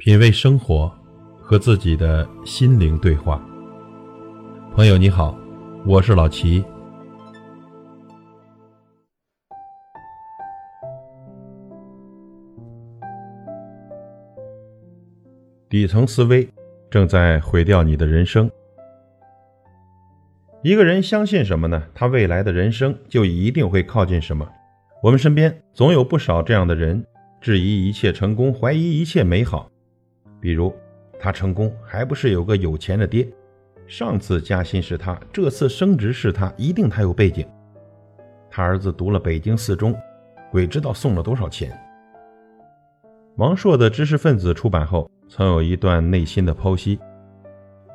品味生活，和自己的心灵对话。朋友你好，我是老齐。底层思维正在毁掉你的人生。一个人相信什么呢？他未来的人生就一定会靠近什么。我们身边总有不少这样的人，质疑一切成功，怀疑一切美好。比如，他成功还不是有个有钱的爹？上次加薪是他，这次升职是他，一定他有背景。他儿子读了北京四中，鬼知道送了多少钱。王朔的《知识分子》出版后，曾有一段内心的剖析：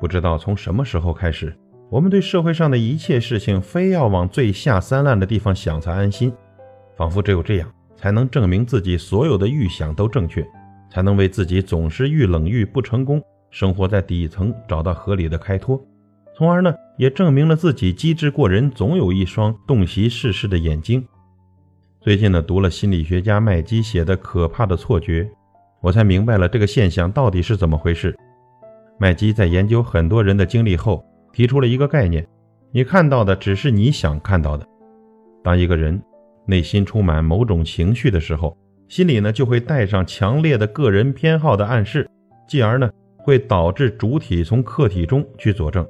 不知道从什么时候开始，我们对社会上的一切事情，非要往最下三滥的地方想才安心，仿佛只有这样，才能证明自己所有的预想都正确。才能为自己总是遇冷遇不成功，生活在底层找到合理的开脱，从而呢也证明了自己机智过人，总有一双洞悉世事的眼睛。最近呢读了心理学家麦基写的《可怕的错觉》，我才明白了这个现象到底是怎么回事。麦基在研究很多人的经历后，提出了一个概念：你看到的只是你想看到的。当一个人内心充满某种情绪的时候，心里呢就会带上强烈的个人偏好的暗示，继而呢会导致主体从客体中去佐证。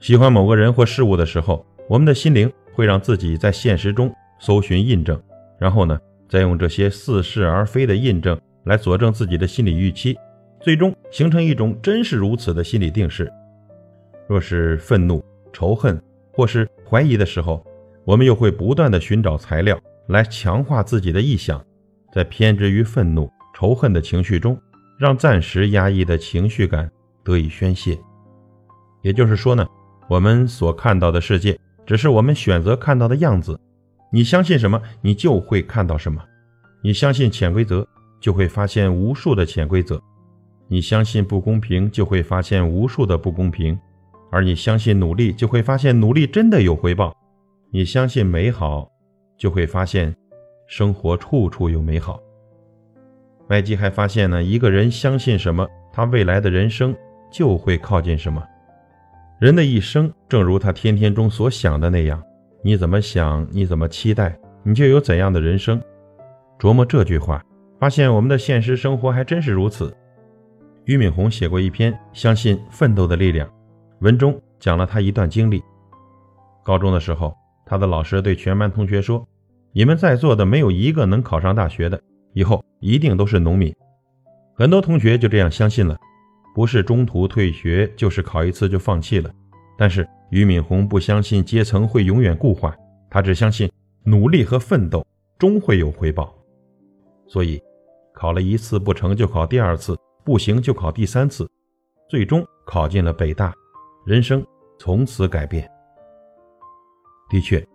喜欢某个人或事物的时候，我们的心灵会让自己在现实中搜寻印证，然后呢再用这些似是而非的印证来佐证自己的心理预期，最终形成一种真是如此的心理定势。若是愤怒、仇恨或是怀疑的时候，我们又会不断的寻找材料来强化自己的臆想。在偏执于愤怒、仇恨的情绪中，让暂时压抑的情绪感得以宣泄。也就是说呢，我们所看到的世界，只是我们选择看到的样子。你相信什么，你就会看到什么。你相信潜规则，就会发现无数的潜规则；你相信不公平，就会发现无数的不公平；而你相信努力，就会发现努力真的有回报；你相信美好，就会发现。生活处处有美好。麦基还发现呢，一个人相信什么，他未来的人生就会靠近什么。人的一生，正如他天天中所想的那样，你怎么想，你怎么期待，你就有怎样的人生。琢磨这句话，发现我们的现实生活还真是如此。俞敏洪写过一篇《相信奋斗的力量》，文中讲了他一段经历。高中的时候，他的老师对全班同学说。你们在座的没有一个能考上大学的，以后一定都是农民。很多同学就这样相信了，不是中途退学，就是考一次就放弃了。但是俞敏洪不相信阶层会永远固化，他只相信努力和奋斗终会有回报。所以，考了一次不成就考第二次，不行就考第三次，最终考进了北大，人生从此改变。的确，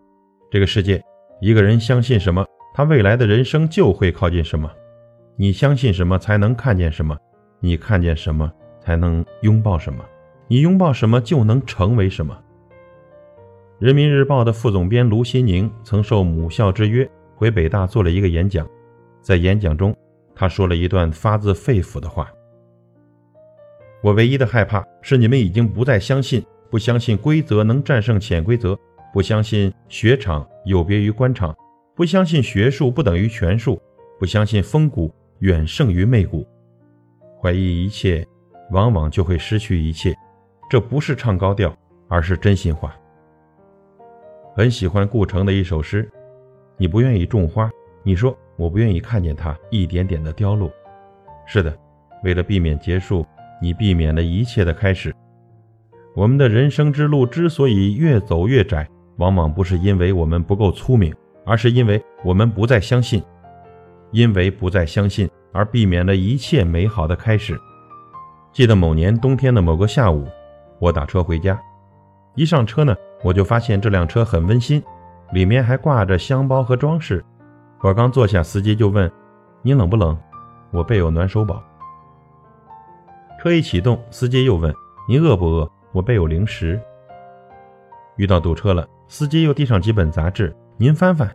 这个世界。一个人相信什么，他未来的人生就会靠近什么。你相信什么，才能看见什么；你看见什么，才能拥抱什么；你拥抱什么，就能成为什么。人民日报的副总编卢新宁曾受母校之约回北大做了一个演讲，在演讲中，他说了一段发自肺腑的话：“我唯一的害怕是你们已经不再相信，不相信规则能战胜潜规则。”不相信雪场有别于官场，不相信学术不等于权术，不相信风骨远胜于媚骨，怀疑一切，往往就会失去一切。这不是唱高调，而是真心话。很喜欢顾城的一首诗：“你不愿意种花，你说我不愿意看见它一点点的凋落。”是的，为了避免结束，你避免了一切的开始。我们的人生之路之所以越走越窄。往往不是因为我们不够聪明，而是因为我们不再相信，因为不再相信而避免了一切美好的开始。记得某年冬天的某个下午，我打车回家，一上车呢，我就发现这辆车很温馨，里面还挂着香包和装饰。我刚坐下，司机就问：“你冷不冷？”我备有暖手宝。车一启动，司机又问：“你饿不饿？”我备有零食。遇到堵车了。司机又递上几本杂志，您翻翻。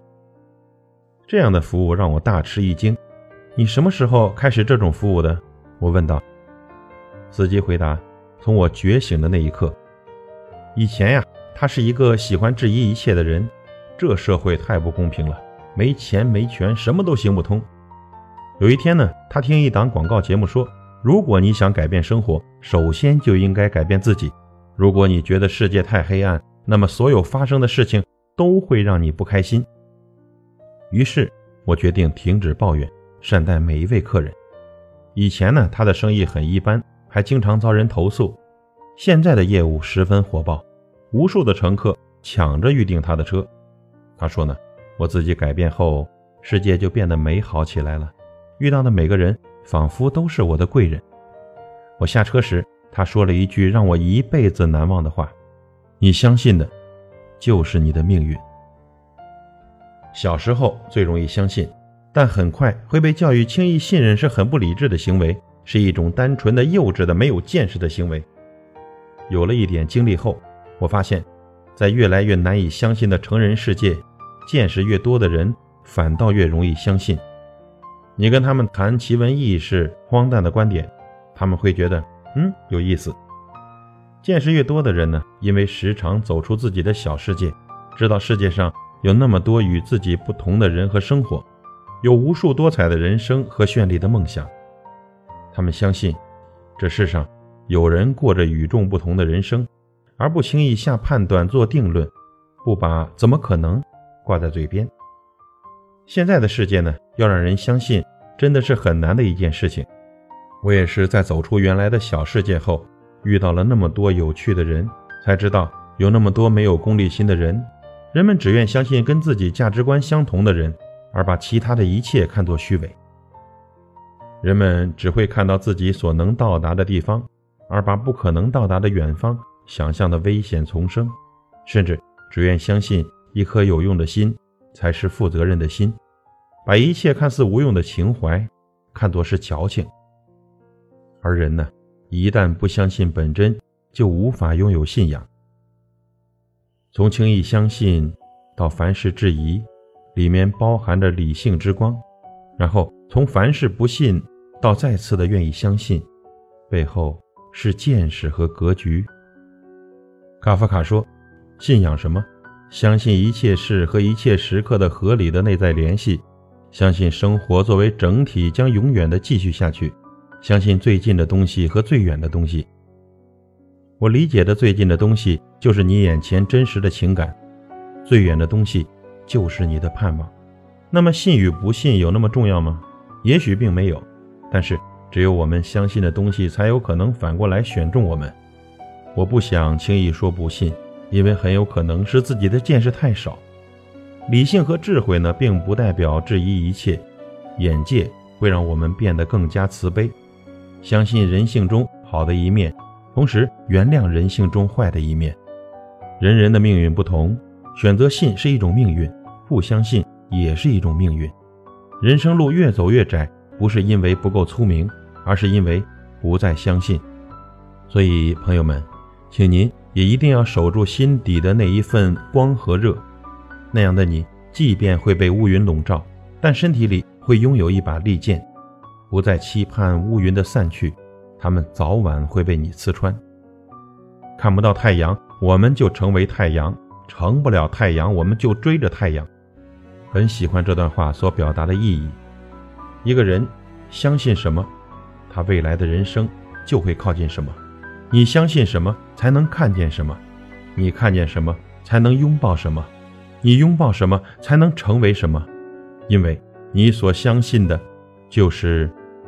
这样的服务让我大吃一惊。你什么时候开始这种服务的？我问道。司机回答：“从我觉醒的那一刻。以前呀，他是一个喜欢质疑一切的人。这社会太不公平了，没钱没权，什么都行不通。有一天呢，他听一档广告节目说，如果你想改变生活，首先就应该改变自己。如果你觉得世界太黑暗，那么所有发生的事情都会让你不开心。于是，我决定停止抱怨，善待每一位客人。以前呢，他的生意很一般，还经常遭人投诉。现在的业务十分火爆，无数的乘客抢着预订他的车。他说呢，我自己改变后，世界就变得美好起来了。遇到的每个人仿佛都是我的贵人。我下车时，他说了一句让我一辈子难忘的话：“你相信的，就是你的命运。”小时候最容易相信，但很快会被教育轻易信任是很不理智的行为，是一种单纯的、幼稚的、没有见识的行为。有了一点经历后，我发现，在越来越难以相信的成人世界，见识越多的人反倒越容易相信。你跟他们谈奇闻异事、荒诞的观点，他们会觉得嗯有意思。见识越多的人呢，因为时常走出自己的小世界，知道世界上有那么多与自己不同的人和生活，有无数多彩的人生和绚丽的梦想。他们相信，这世上有人过着与众不同的人生，而不轻易下判断、做定论，不把“怎么可能”挂在嘴边。现在的世界呢，要让人相信，真的是很难的一件事情。我也是在走出原来的小世界后，遇到了那么多有趣的人，才知道有那么多没有功利心的人。人们只愿相信跟自己价值观相同的人，而把其他的一切看作虚伪。人们只会看到自己所能到达的地方，而把不可能到达的远方想象的危险丛生，甚至只愿相信一颗有用的心。才是负责任的心，把一切看似无用的情怀看作是矫情。而人呢，一旦不相信本真，就无法拥有信仰。从轻易相信到凡事质疑，里面包含着理性之光；然后从凡事不信到再次的愿意相信，背后是见识和格局。卡夫卡说：“信仰什么？”相信一切事和一切时刻的合理的内在联系，相信生活作为整体将永远的继续下去，相信最近的东西和最远的东西。我理解的最近的东西就是你眼前真实的情感，最远的东西就是你的盼望。那么信与不信有那么重要吗？也许并没有，但是只有我们相信的东西才有可能反过来选中我们。我不想轻易说不信。因为很有可能是自己的见识太少，理性和智慧呢，并不代表质疑一切，眼界会让我们变得更加慈悲，相信人性中好的一面，同时原谅人性中坏的一面。人人的命运不同，选择信是一种命运，不相信也是一种命运。人生路越走越窄，不是因为不够聪明，而是因为不再相信。所以，朋友们，请您。也一定要守住心底的那一份光和热，那样的你，即便会被乌云笼罩，但身体里会拥有一把利剑，不再期盼乌云的散去，他们早晚会被你刺穿。看不到太阳，我们就成为太阳；成不了太阳，我们就追着太阳。很喜欢这段话所表达的意义。一个人相信什么，他未来的人生就会靠近什么。你相信什么，才能看见什么；你看见什么，才能拥抱什么；你拥抱什么，才能成为什么。因为你所相信的，就是